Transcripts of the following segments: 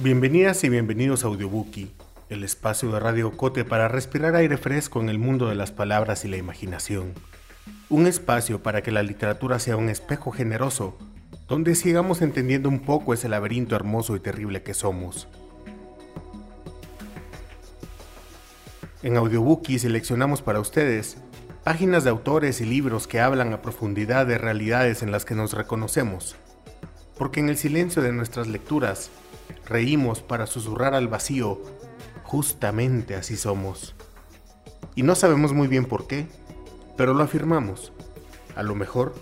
Bienvenidas y bienvenidos a Audiobookie, el espacio de Radio Cote para respirar aire fresco en el mundo de las palabras y la imaginación. Un espacio para que la literatura sea un espejo generoso, donde sigamos entendiendo un poco ese laberinto hermoso y terrible que somos. En Audiobookie seleccionamos para ustedes páginas de autores y libros que hablan a profundidad de realidades en las que nos reconocemos, porque en el silencio de nuestras lecturas reímos para susurrar al vacío, justamente así somos. Y no sabemos muy bien por qué, pero lo afirmamos, a lo mejor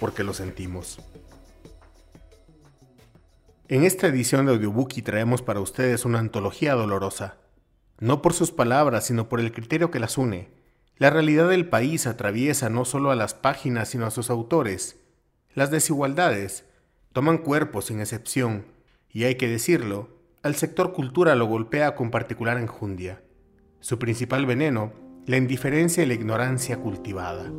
porque lo sentimos. En esta edición de Audiobookie traemos para ustedes una antología dolorosa, no por sus palabras, sino por el criterio que las une. La realidad del país atraviesa no solo a las páginas, sino a sus autores. Las desigualdades toman cuerpo sin excepción y hay que decirlo, al sector cultura lo golpea con particular enjundia. Su principal veneno, la indiferencia y la ignorancia cultivada.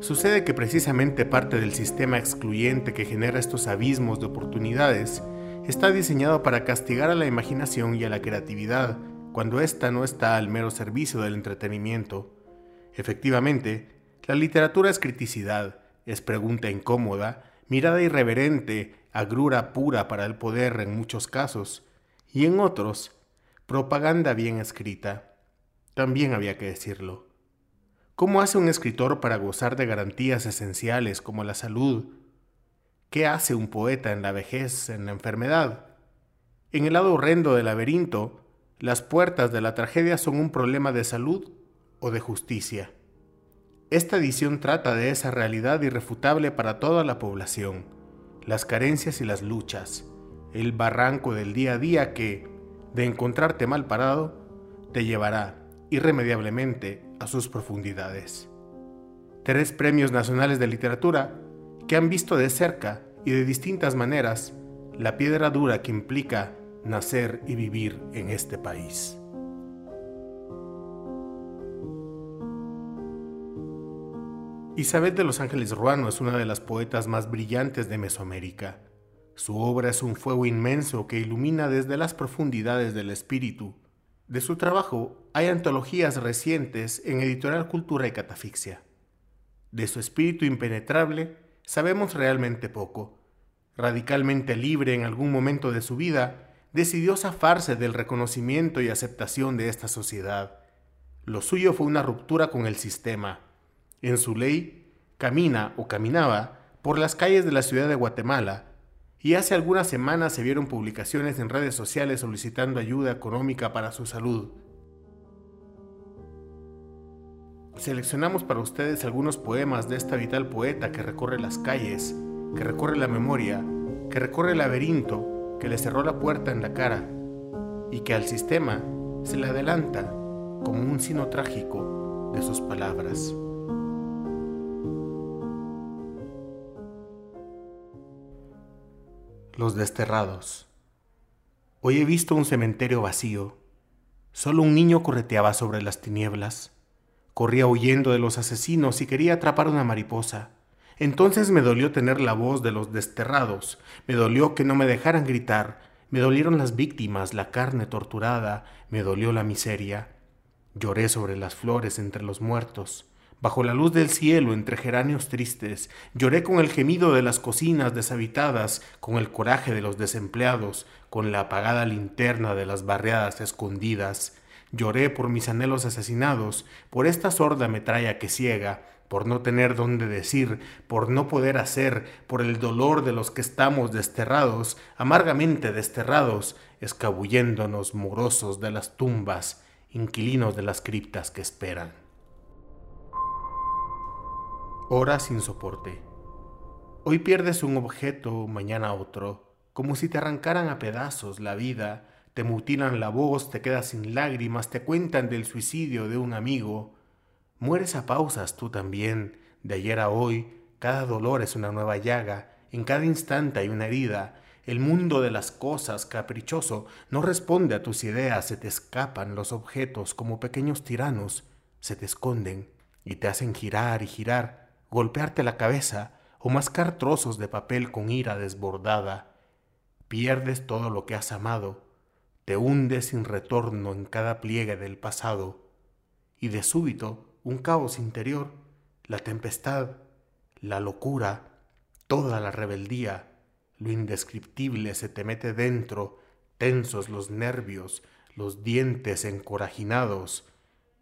Sucede que precisamente parte del sistema excluyente que genera estos abismos de oportunidades está diseñado para castigar a la imaginación y a la creatividad cuando ésta no está al mero servicio del entretenimiento. Efectivamente, la literatura es criticidad, es pregunta incómoda, mirada irreverente, agrura pura para el poder en muchos casos, y en otros, propaganda bien escrita. También había que decirlo. ¿Cómo hace un escritor para gozar de garantías esenciales como la salud? ¿Qué hace un poeta en la vejez, en la enfermedad? En el lado horrendo del laberinto, las puertas de la tragedia son un problema de salud o de justicia. Esta edición trata de esa realidad irrefutable para toda la población, las carencias y las luchas, el barranco del día a día que, de encontrarte mal parado, te llevará irremediablemente a sus profundidades. Tres premios nacionales de literatura que han visto de cerca y de distintas maneras la piedra dura que implica nacer y vivir en este país. Isabel de los Ángeles Ruano es una de las poetas más brillantes de Mesoamérica. Su obra es un fuego inmenso que ilumina desde las profundidades del espíritu. De su trabajo hay antologías recientes en Editorial Cultura y Catafixia. De su espíritu impenetrable sabemos realmente poco. Radicalmente libre en algún momento de su vida, decidió zafarse del reconocimiento y aceptación de esta sociedad. Lo suyo fue una ruptura con el sistema en su ley, camina o caminaba por las calles de la ciudad de Guatemala y hace algunas semanas se vieron publicaciones en redes sociales solicitando ayuda económica para su salud. Seleccionamos para ustedes algunos poemas de esta vital poeta que recorre las calles, que recorre la memoria, que recorre el laberinto, que le cerró la puerta en la cara y que al sistema se le adelanta como un sino trágico de sus palabras. Los desterrados. Hoy he visto un cementerio vacío. Solo un niño correteaba sobre las tinieblas. Corría huyendo de los asesinos y quería atrapar una mariposa. Entonces me dolió tener la voz de los desterrados, me dolió que no me dejaran gritar, me dolieron las víctimas, la carne torturada, me dolió la miseria. Lloré sobre las flores entre los muertos, Bajo la luz del cielo, entre geráneos tristes, lloré con el gemido de las cocinas deshabitadas, con el coraje de los desempleados, con la apagada linterna de las barriadas escondidas. Lloré por mis anhelos asesinados, por esta sorda metralla que ciega, por no tener dónde decir, por no poder hacer, por el dolor de los que estamos desterrados, amargamente desterrados, escabulléndonos morosos de las tumbas, inquilinos de las criptas que esperan. Hora sin soporte. Hoy pierdes un objeto, mañana otro, como si te arrancaran a pedazos la vida, te mutilan la voz, te quedas sin lágrimas, te cuentan del suicidio de un amigo. Mueres a pausas tú también, de ayer a hoy, cada dolor es una nueva llaga, en cada instante hay una herida, el mundo de las cosas, caprichoso, no responde a tus ideas, se te escapan los objetos como pequeños tiranos, se te esconden y te hacen girar y girar golpearte la cabeza o mascar trozos de papel con ira desbordada. Pierdes todo lo que has amado, te hundes sin retorno en cada pliegue del pasado, y de súbito un caos interior, la tempestad, la locura, toda la rebeldía, lo indescriptible se te mete dentro, tensos los nervios, los dientes encorajinados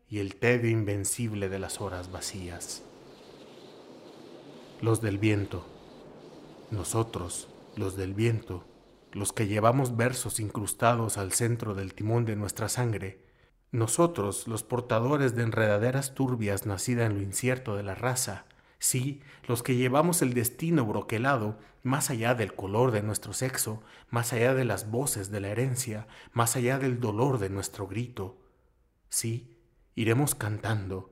y el tedio invencible de las horas vacías. Los del viento, nosotros, los del viento, los que llevamos versos incrustados al centro del timón de nuestra sangre, nosotros, los portadores de enredaderas turbias nacida en lo incierto de la raza, sí, los que llevamos el destino broquelado más allá del color de nuestro sexo, más allá de las voces de la herencia, más allá del dolor de nuestro grito. Sí, iremos cantando,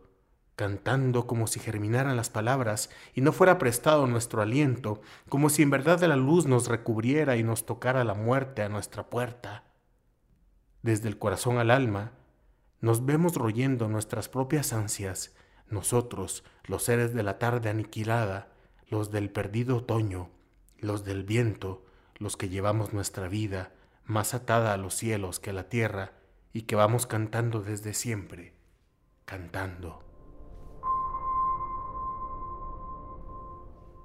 cantando como si germinaran las palabras y no fuera prestado nuestro aliento, como si en verdad la luz nos recubriera y nos tocara la muerte a nuestra puerta. Desde el corazón al alma, nos vemos royendo nuestras propias ansias, nosotros, los seres de la tarde aniquilada, los del perdido otoño, los del viento, los que llevamos nuestra vida más atada a los cielos que a la tierra y que vamos cantando desde siempre, cantando.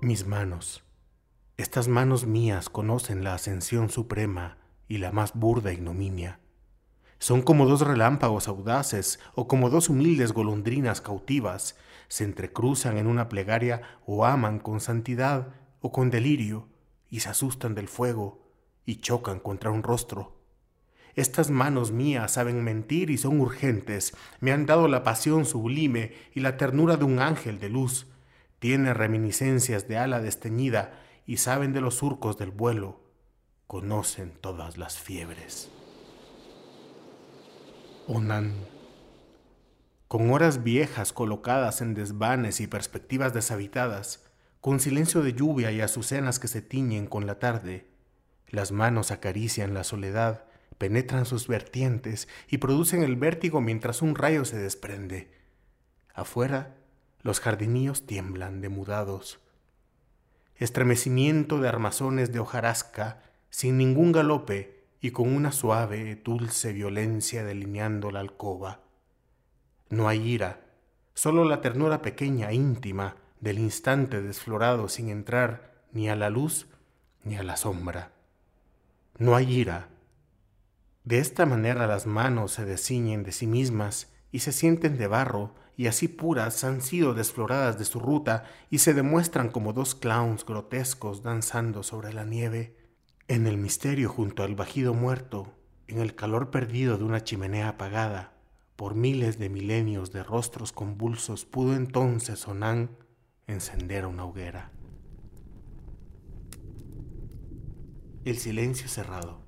Mis manos, estas manos mías conocen la ascensión suprema y la más burda ignominia. Son como dos relámpagos audaces o como dos humildes golondrinas cautivas, se entrecruzan en una plegaria o aman con santidad o con delirio y se asustan del fuego y chocan contra un rostro. Estas manos mías saben mentir y son urgentes, me han dado la pasión sublime y la ternura de un ángel de luz, tienen reminiscencias de ala desteñida y saben de los surcos del vuelo, conocen todas las fiebres. Onan. Con horas viejas colocadas en desvanes y perspectivas deshabitadas, con silencio de lluvia y azucenas que se tiñen con la tarde, las manos acarician la soledad, penetran sus vertientes y producen el vértigo mientras un rayo se desprende. Afuera, los jardinillos tiemblan demudados. Estremecimiento de armazones de hojarasca, sin ningún galope, y con una suave, dulce violencia delineando la alcoba. No hay ira, solo la ternura pequeña, íntima, del instante desflorado sin entrar ni a la luz ni a la sombra. No hay ira. De esta manera las manos se desciñen de sí mismas y se sienten de barro, y así puras han sido desfloradas de su ruta y se demuestran como dos clowns grotescos danzando sobre la nieve. En el misterio junto al bajido muerto, en el calor perdido de una chimenea apagada, por miles de milenios de rostros convulsos, pudo entonces Onán encender una hoguera. El silencio cerrado.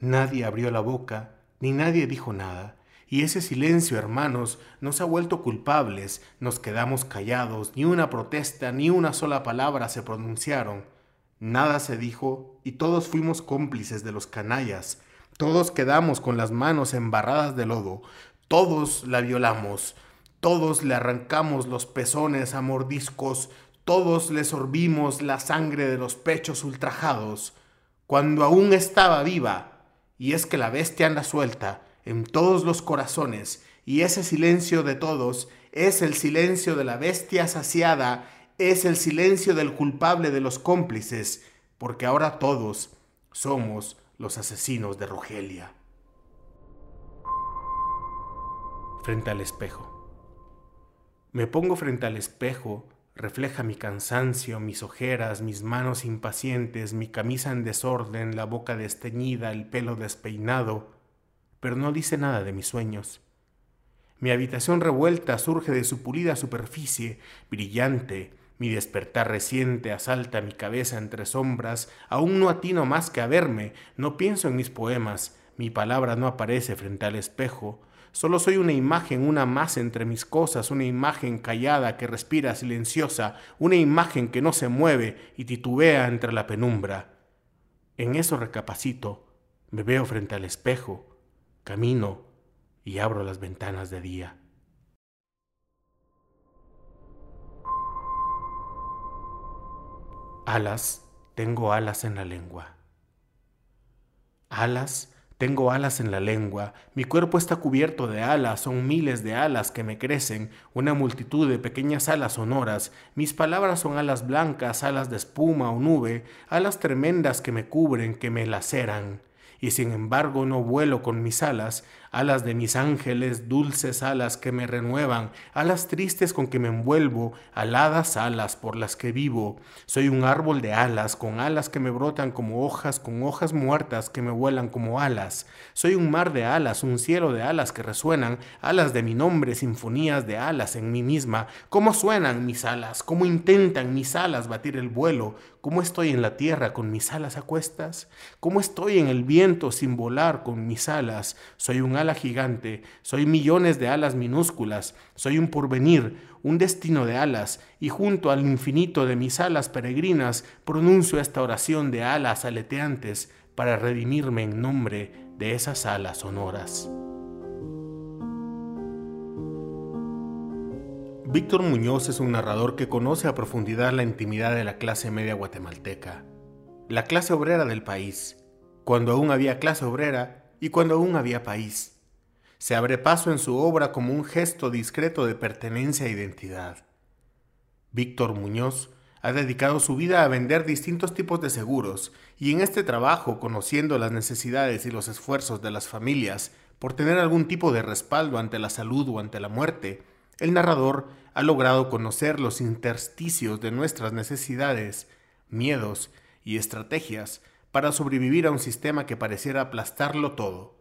Nadie abrió la boca, ni nadie dijo nada, y ese silencio, hermanos, nos ha vuelto culpables, nos quedamos callados, ni una protesta, ni una sola palabra se pronunciaron, Nada se dijo y todos fuimos cómplices de los canallas. Todos quedamos con las manos embarradas de lodo. Todos la violamos. Todos le arrancamos los pezones a mordiscos. Todos le sorbimos la sangre de los pechos ultrajados. Cuando aún estaba viva. Y es que la bestia anda suelta en todos los corazones. Y ese silencio de todos es el silencio de la bestia saciada es el silencio del culpable de los cómplices, porque ahora todos somos los asesinos de Rogelia. Frente al espejo. Me pongo frente al espejo, refleja mi cansancio, mis ojeras, mis manos impacientes, mi camisa en desorden, la boca desteñida, el pelo despeinado, pero no dice nada de mis sueños. Mi habitación revuelta surge de su pulida superficie, brillante, mi despertar reciente asalta mi cabeza entre sombras, aún no atino más que a verme, no pienso en mis poemas, mi palabra no aparece frente al espejo, solo soy una imagen, una más entre mis cosas, una imagen callada que respira silenciosa, una imagen que no se mueve y titubea entre la penumbra. En eso recapacito, me veo frente al espejo, camino y abro las ventanas de día. Alas, tengo alas en la lengua. Alas, tengo alas en la lengua, mi cuerpo está cubierto de alas, son miles de alas que me crecen, una multitud de pequeñas alas sonoras, mis palabras son alas blancas, alas de espuma o nube, alas tremendas que me cubren, que me laceran y sin embargo no vuelo con mis alas, alas de mis ángeles, dulces alas que me renuevan, alas tristes con que me envuelvo, aladas alas por las que vivo. Soy un árbol de alas, con alas que me brotan como hojas, con hojas muertas que me vuelan como alas. Soy un mar de alas, un cielo de alas que resuenan, alas de mi nombre, sinfonías de alas en mí misma. ¿Cómo suenan mis alas? ¿Cómo intentan mis alas batir el vuelo? ¿Cómo estoy en la tierra con mis alas a cuestas? ¿Cómo estoy en el viento sin volar con mis alas? Soy un ala gigante, soy millones de alas minúsculas, soy un porvenir, un destino de alas, y junto al infinito de mis alas peregrinas pronuncio esta oración de alas aleteantes para redimirme en nombre de esas alas sonoras. Víctor Muñoz es un narrador que conoce a profundidad la intimidad de la clase media guatemalteca, la clase obrera del país, cuando aún había clase obrera y cuando aún había país. Se abre paso en su obra como un gesto discreto de pertenencia e identidad. Víctor Muñoz ha dedicado su vida a vender distintos tipos de seguros y en este trabajo, conociendo las necesidades y los esfuerzos de las familias por tener algún tipo de respaldo ante la salud o ante la muerte, el narrador ha logrado conocer los intersticios de nuestras necesidades, miedos y estrategias para sobrevivir a un sistema que pareciera aplastarlo todo,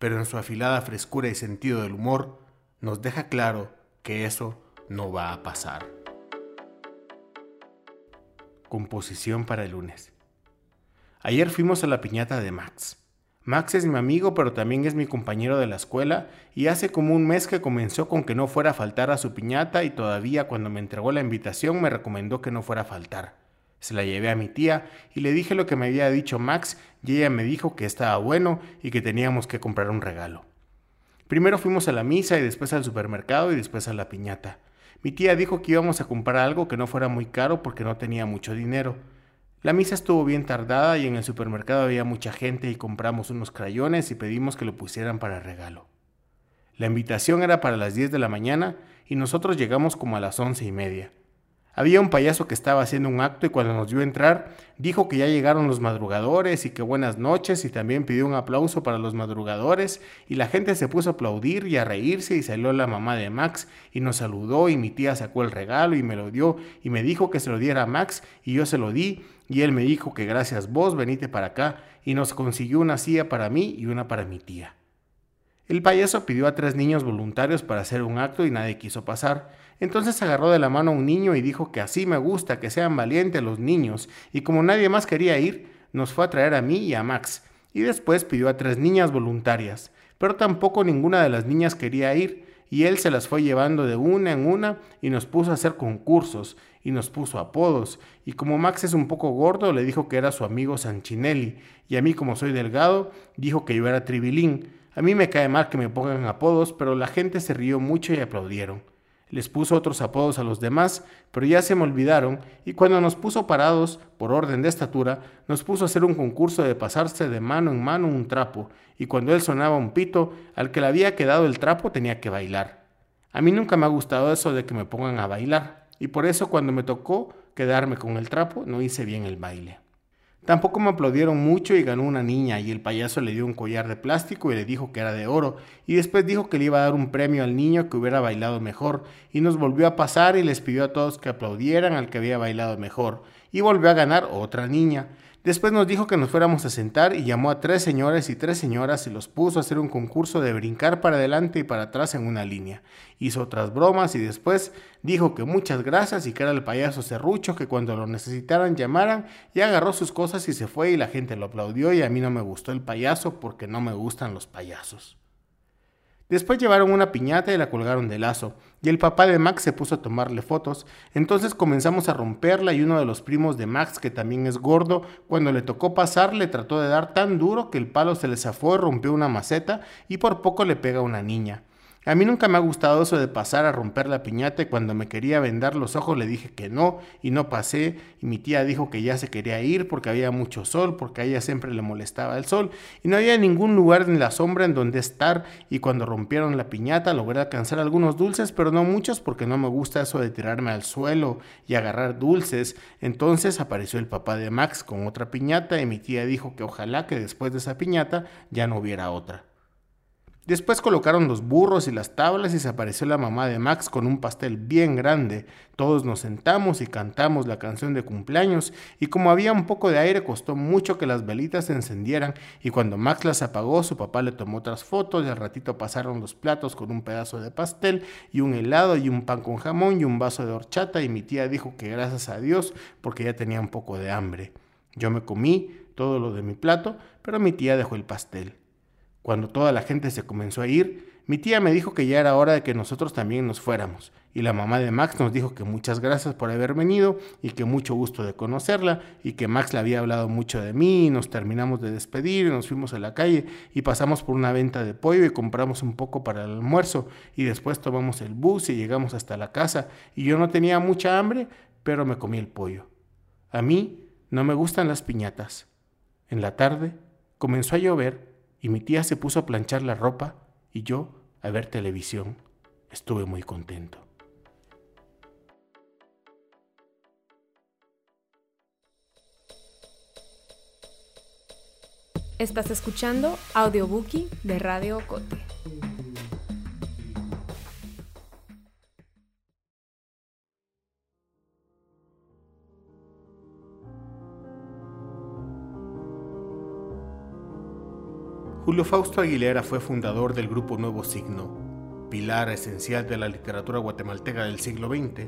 pero en su afilada frescura y sentido del humor nos deja claro que eso no va a pasar. Composición para el lunes. Ayer fuimos a la piñata de Max. Max es mi amigo, pero también es mi compañero de la escuela, y hace como un mes que comenzó con que no fuera a faltar a su piñata y todavía cuando me entregó la invitación me recomendó que no fuera a faltar. Se la llevé a mi tía y le dije lo que me había dicho Max y ella me dijo que estaba bueno y que teníamos que comprar un regalo. Primero fuimos a la misa y después al supermercado y después a la piñata. Mi tía dijo que íbamos a comprar algo que no fuera muy caro porque no tenía mucho dinero. La misa estuvo bien tardada y en el supermercado había mucha gente y compramos unos crayones y pedimos que lo pusieran para regalo. La invitación era para las 10 de la mañana y nosotros llegamos como a las once y media. Había un payaso que estaba haciendo un acto y cuando nos vio entrar dijo que ya llegaron los madrugadores y que buenas noches y también pidió un aplauso para los madrugadores y la gente se puso a aplaudir y a reírse y salió la mamá de Max y nos saludó y mi tía sacó el regalo y me lo dio y me dijo que se lo diera a Max y yo se lo di y él me dijo que gracias vos venite para acá y nos consiguió una silla para mí y una para mi tía. El payaso pidió a tres niños voluntarios para hacer un acto y nadie quiso pasar. Entonces agarró de la mano a un niño y dijo que así me gusta, que sean valientes los niños, y como nadie más quería ir, nos fue a traer a mí y a Max, y después pidió a tres niñas voluntarias, pero tampoco ninguna de las niñas quería ir, y él se las fue llevando de una en una y nos puso a hacer concursos, y nos puso apodos, y como Max es un poco gordo, le dijo que era su amigo Sanchinelli, y a mí como soy delgado, dijo que yo era Tribilín, a mí me cae mal que me pongan apodos, pero la gente se rió mucho y aplaudieron. Les puso otros apodos a los demás, pero ya se me olvidaron, y cuando nos puso parados, por orden de estatura, nos puso a hacer un concurso de pasarse de mano en mano un trapo, y cuando él sonaba un pito, al que le había quedado el trapo tenía que bailar. A mí nunca me ha gustado eso de que me pongan a bailar, y por eso cuando me tocó quedarme con el trapo no hice bien el baile. Tampoco me aplaudieron mucho y ganó una niña y el payaso le dio un collar de plástico y le dijo que era de oro y después dijo que le iba a dar un premio al niño que hubiera bailado mejor y nos volvió a pasar y les pidió a todos que aplaudieran al que había bailado mejor y volvió a ganar otra niña. Después nos dijo que nos fuéramos a sentar y llamó a tres señores y tres señoras y los puso a hacer un concurso de brincar para adelante y para atrás en una línea. Hizo otras bromas y después dijo que muchas gracias y que era el payaso serrucho que cuando lo necesitaran llamaran y agarró sus cosas y se fue y la gente lo aplaudió y a mí no me gustó el payaso porque no me gustan los payasos. Después llevaron una piñata y la colgaron de lazo, y el papá de Max se puso a tomarle fotos. Entonces comenzamos a romperla y uno de los primos de Max, que también es gordo, cuando le tocó pasar le trató de dar tan duro que el palo se le zafó y rompió una maceta y por poco le pega a una niña. A mí nunca me ha gustado eso de pasar a romper la piñata y cuando me quería vendar los ojos le dije que no y no pasé y mi tía dijo que ya se quería ir porque había mucho sol, porque a ella siempre le molestaba el sol y no había ningún lugar en la sombra en donde estar y cuando rompieron la piñata logré alcanzar algunos dulces pero no muchos porque no me gusta eso de tirarme al suelo y agarrar dulces. Entonces apareció el papá de Max con otra piñata y mi tía dijo que ojalá que después de esa piñata ya no hubiera otra. Después colocaron los burros y las tablas y se apareció la mamá de Max con un pastel bien grande. Todos nos sentamos y cantamos la canción de cumpleaños y como había un poco de aire costó mucho que las velitas se encendieran y cuando Max las apagó su papá le tomó otras fotos y al ratito pasaron los platos con un pedazo de pastel y un helado y un pan con jamón y un vaso de horchata y mi tía dijo que gracias a Dios porque ya tenía un poco de hambre. Yo me comí todo lo de mi plato, pero mi tía dejó el pastel. Cuando toda la gente se comenzó a ir, mi tía me dijo que ya era hora de que nosotros también nos fuéramos, y la mamá de Max nos dijo que muchas gracias por haber venido y que mucho gusto de conocerla, y que Max le había hablado mucho de mí, y nos terminamos de despedir, y nos fuimos a la calle, y pasamos por una venta de pollo y compramos un poco para el almuerzo, y después tomamos el bus y llegamos hasta la casa, y yo no tenía mucha hambre, pero me comí el pollo. A mí no me gustan las piñatas. En la tarde comenzó a llover, y mi tía se puso a planchar la ropa y yo a ver televisión. Estuve muy contento. Estás escuchando Audiobookie de Radio Cote. Julio Fausto Aguilera fue fundador del grupo Nuevo Signo, pilar esencial de la literatura guatemalteca del siglo XX.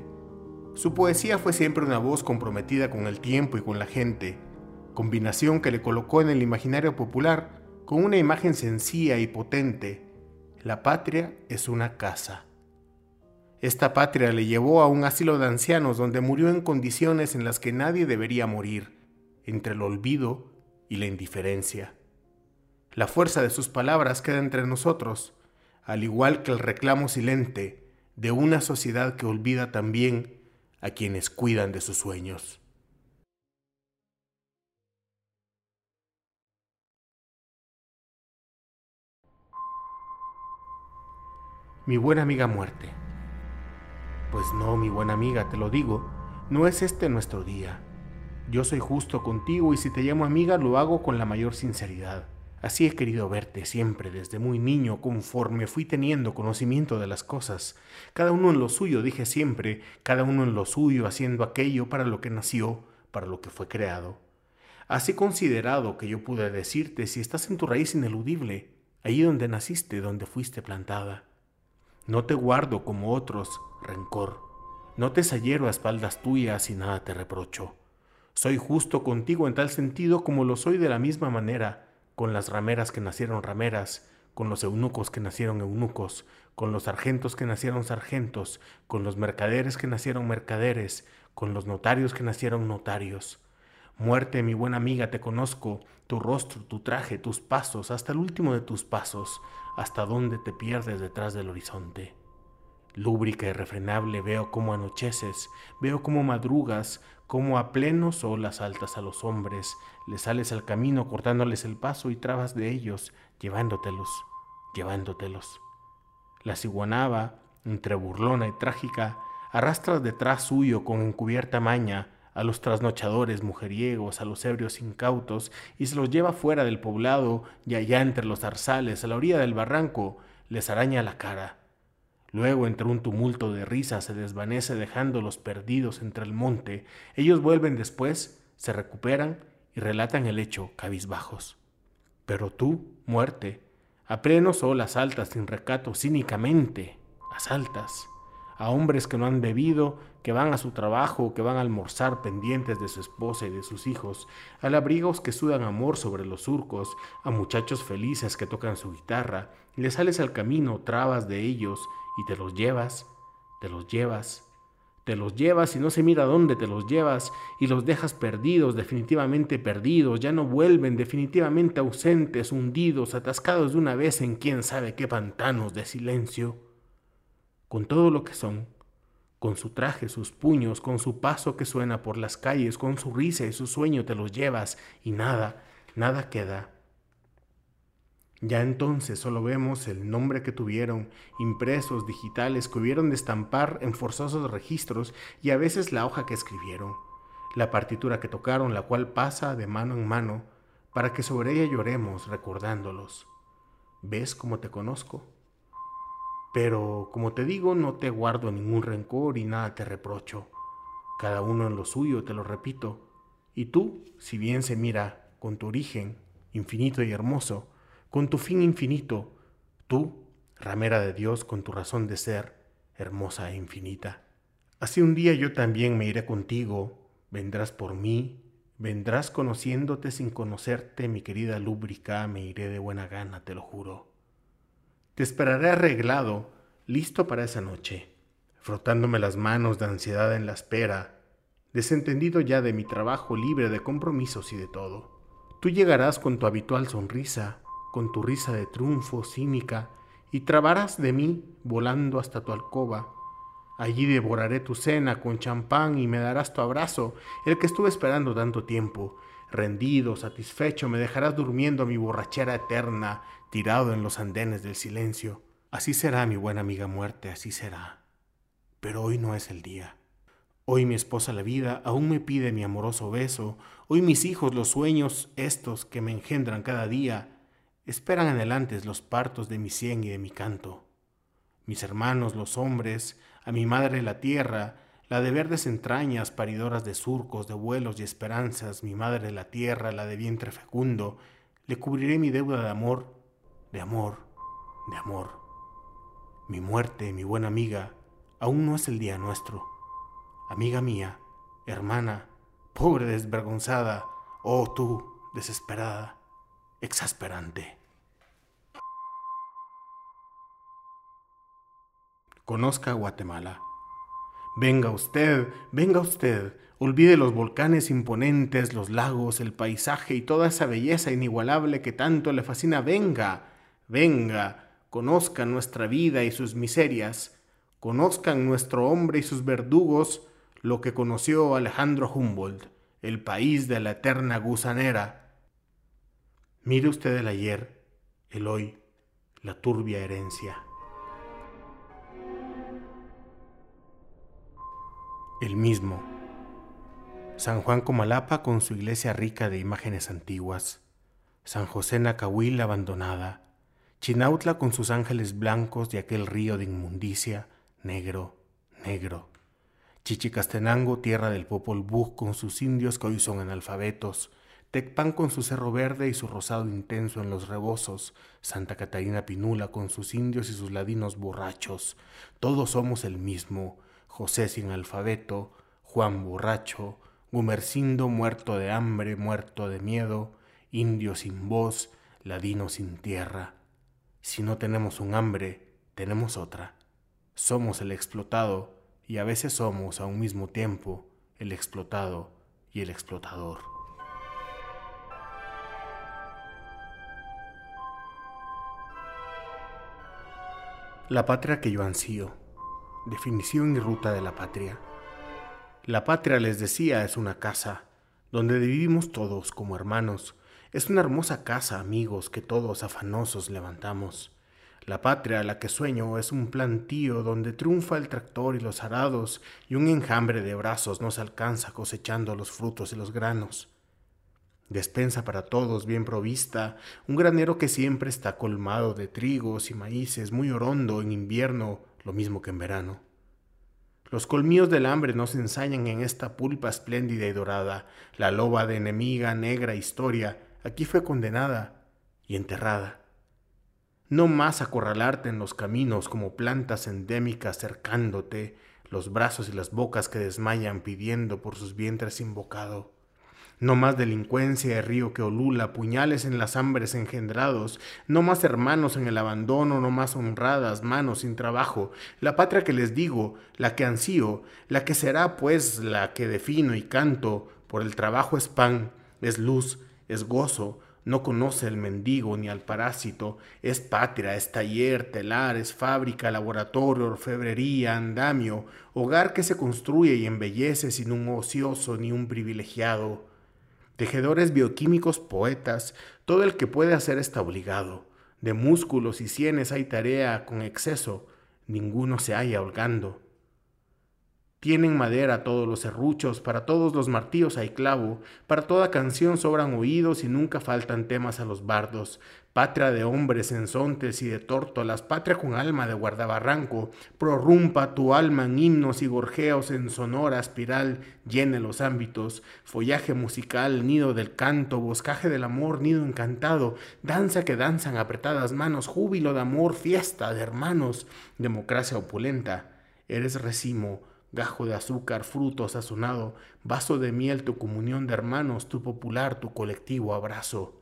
Su poesía fue siempre una voz comprometida con el tiempo y con la gente, combinación que le colocó en el imaginario popular con una imagen sencilla y potente. La patria es una casa. Esta patria le llevó a un asilo de ancianos donde murió en condiciones en las que nadie debería morir, entre el olvido y la indiferencia. La fuerza de sus palabras queda entre nosotros, al igual que el reclamo silente de una sociedad que olvida también a quienes cuidan de sus sueños. Mi buena amiga muerte. Pues no, mi buena amiga, te lo digo, no es este nuestro día. Yo soy justo contigo y si te llamo amiga lo hago con la mayor sinceridad. Así he querido verte siempre desde muy niño, conforme fui teniendo conocimiento de las cosas. Cada uno en lo suyo, dije siempre, cada uno en lo suyo, haciendo aquello para lo que nació, para lo que fue creado. Así considerado que yo pude decirte si estás en tu raíz ineludible, allí donde naciste, donde fuiste plantada. No te guardo como otros rencor, no te sallero a espaldas tuyas y nada te reprocho. Soy justo contigo en tal sentido como lo soy de la misma manera, con las rameras que nacieron rameras, con los eunucos que nacieron eunucos, con los sargentos que nacieron sargentos, con los mercaderes que nacieron mercaderes, con los notarios que nacieron notarios. Muerte, mi buena amiga, te conozco, tu rostro, tu traje, tus pasos, hasta el último de tus pasos, hasta donde te pierdes detrás del horizonte. Lúbrica y refrenable veo cómo anocheces, veo cómo madrugas, cómo a pleno sol asaltas a los hombres, les sales al camino cortándoles el paso y trabas de ellos, llevándotelos, llevándotelos. La ciguanaba, entre burlona y trágica, arrastras detrás suyo con encubierta maña a los trasnochadores mujeriegos, a los ebrios incautos, y se los lleva fuera del poblado y allá entre los zarzales, a la orilla del barranco, les araña la cara Luego, entre un tumulto de risa, se desvanece dejándolos perdidos entre el monte. Ellos vuelven después, se recuperan y relatan el hecho cabizbajos. Pero tú, muerte, a pleno sol asaltas sin recato, cínicamente, asaltas a hombres que no han bebido, que van a su trabajo, que van a almorzar pendientes de su esposa y de sus hijos, a labrigos que sudan amor sobre los surcos, a muchachos felices que tocan su guitarra, le sales al camino, trabas de ellos, y te los llevas, te los llevas, Te los llevas y no se mira dónde te los llevas y los dejas perdidos, definitivamente perdidos, ya no vuelven, definitivamente ausentes, hundidos, atascados de una vez en quién sabe qué pantanos de silencio. Con todo lo que son, con su traje, sus puños, con su paso que suena por las calles, con su risa y su sueño te los llevas y nada, nada queda. Ya entonces solo vemos el nombre que tuvieron, impresos digitales que hubieron de estampar en forzosos registros y a veces la hoja que escribieron, la partitura que tocaron, la cual pasa de mano en mano, para que sobre ella lloremos recordándolos. ¿Ves cómo te conozco? Pero, como te digo, no te guardo ningún rencor y nada te reprocho. Cada uno en lo suyo, te lo repito. Y tú, si bien se mira con tu origen infinito y hermoso, con tu fin infinito, tú, ramera de Dios, con tu razón de ser, hermosa e infinita. Así un día yo también me iré contigo, vendrás por mí, vendrás conociéndote sin conocerte, mi querida lúbrica, me iré de buena gana, te lo juro. Te esperaré arreglado, listo para esa noche, frotándome las manos de ansiedad en la espera, desentendido ya de mi trabajo libre de compromisos y de todo. Tú llegarás con tu habitual sonrisa, con tu risa de triunfo cínica, y trabarás de mí volando hasta tu alcoba. Allí devoraré tu cena con champán y me darás tu abrazo, el que estuve esperando tanto tiempo. Rendido, satisfecho, me dejarás durmiendo a mi borrachera eterna, tirado en los andenes del silencio. Así será, mi buena amiga muerte, así será. Pero hoy no es el día. Hoy mi esposa la vida aún me pide mi amoroso beso. Hoy mis hijos los sueños estos que me engendran cada día Esperan adelante los partos de mi cien y de mi canto. Mis hermanos, los hombres, a mi madre la tierra, la de verdes entrañas, paridoras de surcos, de vuelos y esperanzas, mi madre la tierra, la de vientre fecundo, le cubriré mi deuda de amor, de amor, de amor. Mi muerte, mi buena amiga, aún no es el día nuestro. Amiga mía, hermana, pobre desvergonzada, oh tú, desesperada exasperante. Conozca Guatemala. Venga usted, venga usted, olvide los volcanes imponentes, los lagos, el paisaje y toda esa belleza inigualable que tanto le fascina. Venga, venga, conozca nuestra vida y sus miserias, conozcan nuestro hombre y sus verdugos, lo que conoció Alejandro Humboldt, el país de la eterna gusanera, Mire usted el ayer, el hoy, la turbia herencia. El mismo. San Juan Comalapa con su iglesia rica de imágenes antiguas. San José Nacahuil abandonada. Chinautla con sus ángeles blancos de aquel río de inmundicia, negro, negro. Chichicastenango, tierra del Popol Vuh con sus indios que hoy son analfabetos, Tecpan con su cerro verde y su rosado intenso en los rebozos, Santa Catarina Pinula con sus indios y sus ladinos borrachos, todos somos el mismo, José sin alfabeto, Juan borracho, Gumercindo muerto de hambre, muerto de miedo, indio sin voz, ladino sin tierra. Si no tenemos un hambre, tenemos otra. Somos el explotado y a veces somos a un mismo tiempo el explotado y el explotador. La patria que yo ansío. Definición y ruta de la patria. La patria, les decía, es una casa, donde vivimos todos como hermanos. Es una hermosa casa, amigos, que todos afanosos levantamos. La patria a la que sueño es un plantío donde triunfa el tractor y los arados, y un enjambre de brazos nos alcanza cosechando los frutos y los granos despensa para todos bien provista, un granero que siempre está colmado de trigos y maíces, muy orondo en invierno, lo mismo que en verano. Los colmillos del hambre nos ensañan en esta pulpa espléndida y dorada, la loba de enemiga negra historia, aquí fue condenada y enterrada. No más acorralarte en los caminos como plantas endémicas cercándote, los brazos y las bocas que desmayan pidiendo por sus vientres invocado No más delincuencia de río que olula, puñales en las hambres engendrados, no más hermanos en el abandono, no más honradas manos sin trabajo. La patria que les digo, la que ansío, la que será pues la que defino y canto, por el trabajo es pan, es luz, es gozo, no conoce el mendigo ni al parásito, es patria, es taller, telar, es fábrica, laboratorio, orfebrería, andamio, hogar que se construye y embellece sin un ocioso ni un privilegiado tejedores bioquímicos, poetas, todo el que puede hacer está obligado. De músculos y sienes hay tarea con exceso, ninguno se halla holgando. Tienen madera todos los serruchos, para todos los martillos hay clavo, para toda canción sobran oídos y nunca faltan temas a los bardos. Patria de hombres ensontes y de tórtolas, patria con alma de guardabarranco, prorrumpa tu alma en himnos y gorjeos en sonora espiral, llene los ámbitos, follaje musical, nido del canto, boscaje del amor, nido encantado, danza que danzan apretadas manos, júbilo de amor, fiesta de hermanos, democracia opulenta, eres recimo, gajo de azúcar, fruto sazonado, vaso de miel, tu comunión de hermanos, tu popular, tu colectivo abrazo.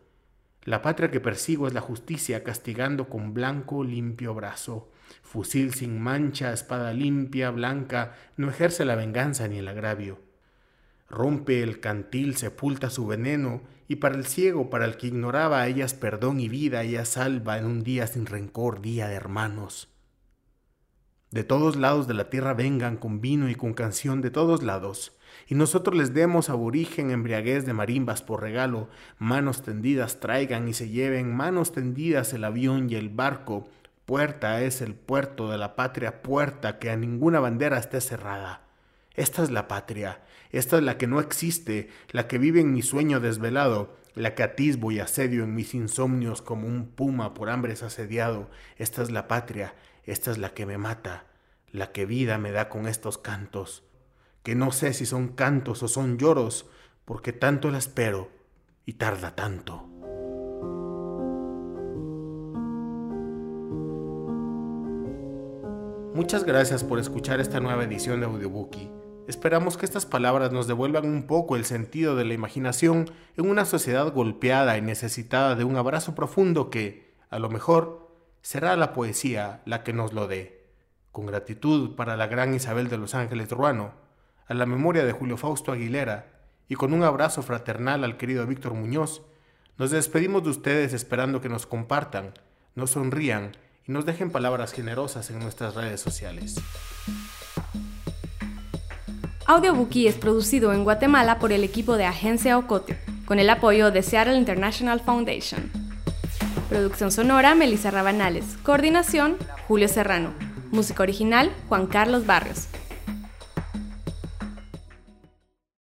La patria que persigo es la justicia, castigando con blanco, limpio brazo. Fusil sin mancha, espada limpia, blanca, no ejerce la venganza ni el agravio. Rompe el cantil, sepulta su veneno, y para el ciego, para el que ignoraba, ellas perdón y vida, ella salva en un día sin rencor, día de hermanos. De todos lados de la tierra vengan con vino y con canción de todos lados, y nosotros les demos aborigen embriaguez de marimbas por regalo, manos tendidas traigan y se lleven, manos tendidas el avión y el barco, puerta es el puerto de la patria, puerta que a ninguna bandera esté cerrada. Esta es la patria, esta es la que no existe, la que vive en mi sueño desvelado, la que atisbo y asedio en mis insomnios como un puma por hambres asediado. Esta es la patria, esta es la que me mata, la que vida me da con estos cantos, que no sé si son cantos o son lloros, porque tanto la espero y tarda tanto. Muchas gracias por escuchar esta nueva edición de Audiobookie. Esperamos que estas palabras nos devuelvan un poco el sentido de la imaginación en una sociedad golpeada y necesitada de un abrazo profundo que, a lo mejor, será la poesía la que nos lo dé. Con gratitud para la gran Isabel de los Ángeles Ruano, a la memoria de Julio Fausto Aguilera y con un abrazo fraternal al querido Víctor Muñoz, nos despedimos de ustedes esperando que nos compartan, nos sonrían y nos dejen palabras generosas en nuestras redes sociales. Audiobookie es producido en Guatemala por el equipo de Agencia Ocote, con el apoyo de Seattle International Foundation. Producción sonora, Melissa Rabanales. Coordinación, Julio Serrano. Música original, Juan Carlos Barrios.